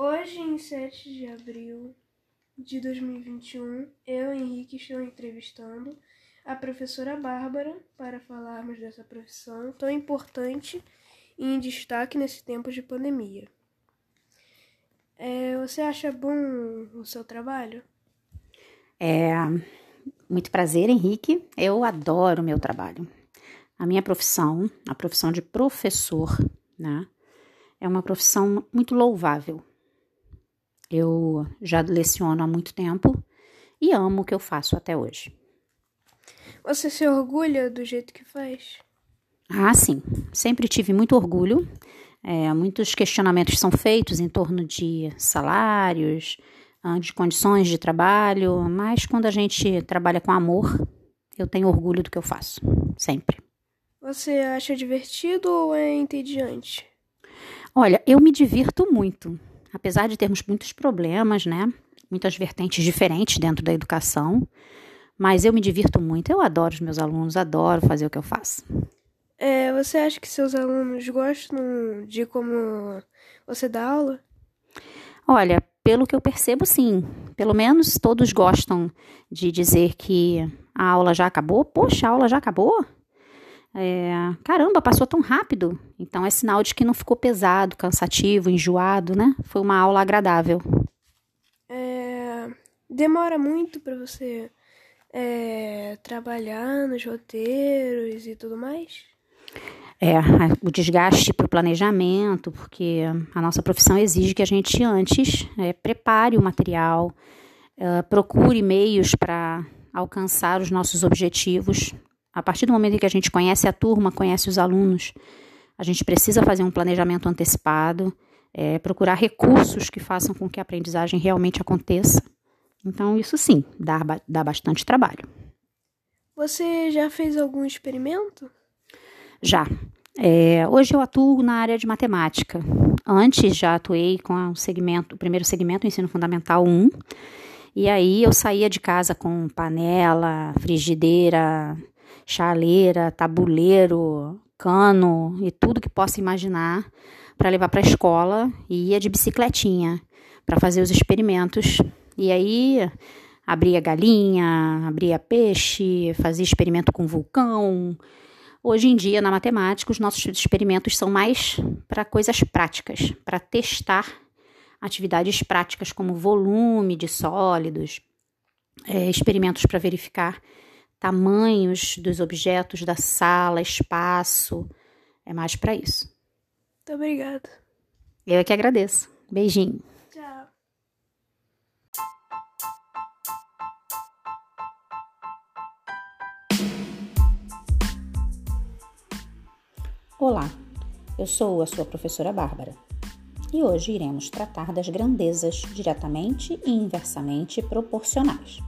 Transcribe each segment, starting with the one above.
Hoje, em 7 de abril de 2021, eu, Henrique, estou entrevistando a professora Bárbara para falarmos dessa profissão tão importante e em destaque nesse tempo de pandemia. É, você acha bom o seu trabalho? É muito prazer, Henrique. Eu adoro o meu trabalho. A minha profissão, a profissão de professor, né, é uma profissão muito louvável. Eu já leciono há muito tempo e amo o que eu faço até hoje. Você se orgulha do jeito que faz? Ah, sim. Sempre tive muito orgulho. É, muitos questionamentos são feitos em torno de salários, ah, de condições de trabalho, mas quando a gente trabalha com amor, eu tenho orgulho do que eu faço, sempre. Você acha divertido ou é entediante? Olha, eu me divirto muito apesar de termos muitos problemas, né? Muitas vertentes diferentes dentro da educação, mas eu me divirto muito. Eu adoro os meus alunos, adoro fazer o que eu faço. É, você acha que seus alunos gostam de como você dá aula? Olha, pelo que eu percebo, sim. Pelo menos todos gostam de dizer que a aula já acabou. Poxa, a aula já acabou? É, caramba, passou tão rápido. Então é sinal de que não ficou pesado, cansativo, enjoado, né? Foi uma aula agradável. É, demora muito para você é, trabalhar nos roteiros e tudo mais? É, o desgaste para o planejamento, porque a nossa profissão exige que a gente antes é, prepare o material, é, procure meios para alcançar os nossos objetivos. A partir do momento em que a gente conhece a turma, conhece os alunos, a gente precisa fazer um planejamento antecipado, é, procurar recursos que façam com que a aprendizagem realmente aconteça. Então, isso sim, dá, dá bastante trabalho. Você já fez algum experimento? Já. É, hoje eu atuo na área de matemática. Antes já atuei com o segmento, o primeiro segmento, o ensino fundamental 1. E aí eu saía de casa com panela, frigideira, chaleira, tabuleiro, cano e tudo que possa imaginar para levar para a escola e ia de bicicletinha para fazer os experimentos. E aí abria galinha, abria peixe, fazia experimento com vulcão. Hoje em dia, na matemática, os nossos experimentos são mais para coisas práticas, para testar atividades práticas como volume de sólidos, é, experimentos para verificar tamanhos dos objetos da sala, espaço. É mais para isso. Muito obrigada. Eu é que agradeço. Beijinho. Tchau. Olá, eu sou a sua professora Bárbara e hoje iremos tratar das grandezas diretamente e inversamente proporcionais.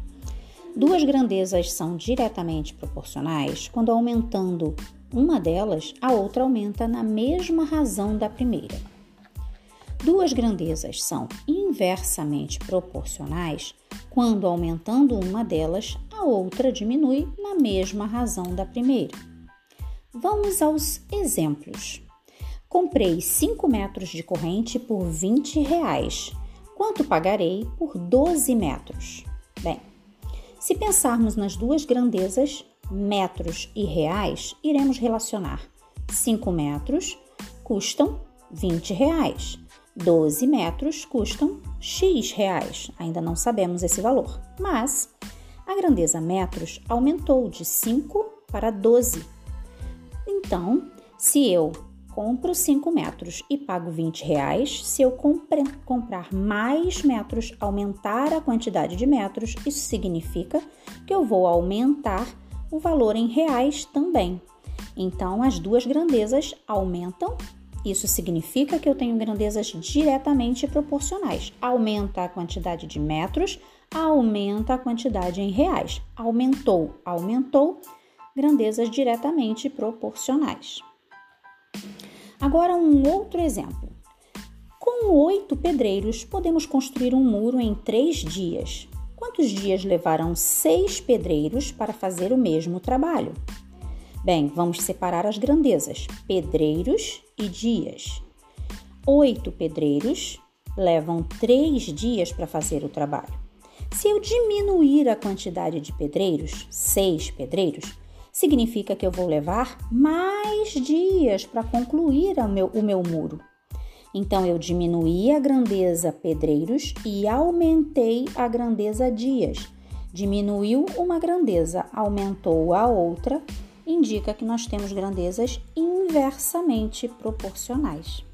Duas grandezas são diretamente proporcionais quando aumentando uma delas, a outra aumenta na mesma razão da primeira. Duas grandezas são inversamente proporcionais quando aumentando uma delas, a outra diminui na mesma razão da primeira. Vamos aos exemplos. Comprei 5 metros de corrente por 20 reais. Quanto pagarei por 12 metros? Bem, se pensarmos nas duas grandezas, metros e reais, iremos relacionar 5 metros custam 20 reais, 12 metros custam X reais. Ainda não sabemos esse valor, mas a grandeza metros aumentou de 5 para 12. Então, se eu compro 5 metros e pago 20 reais, se eu compre, comprar mais metros, aumentar a quantidade de metros, isso significa que eu vou aumentar o valor em reais também. Então, as duas grandezas aumentam. Isso significa que eu tenho grandezas diretamente proporcionais. Aumenta a quantidade de metros, aumenta a quantidade em reais. Aumentou, aumentou, grandezas diretamente proporcionais. Agora, um outro exemplo. Com oito pedreiros, podemos construir um muro em três dias. Quantos dias levarão seis pedreiros para fazer o mesmo trabalho? Bem, vamos separar as grandezas: pedreiros e dias. Oito pedreiros levam três dias para fazer o trabalho. Se eu diminuir a quantidade de pedreiros, seis pedreiros, significa que eu vou levar mais dias para concluir o meu, o meu muro. Então eu diminuí a grandeza pedreiros e aumentei a grandeza dias. Diminuiu uma grandeza, aumentou a outra, indica que nós temos grandezas inversamente proporcionais.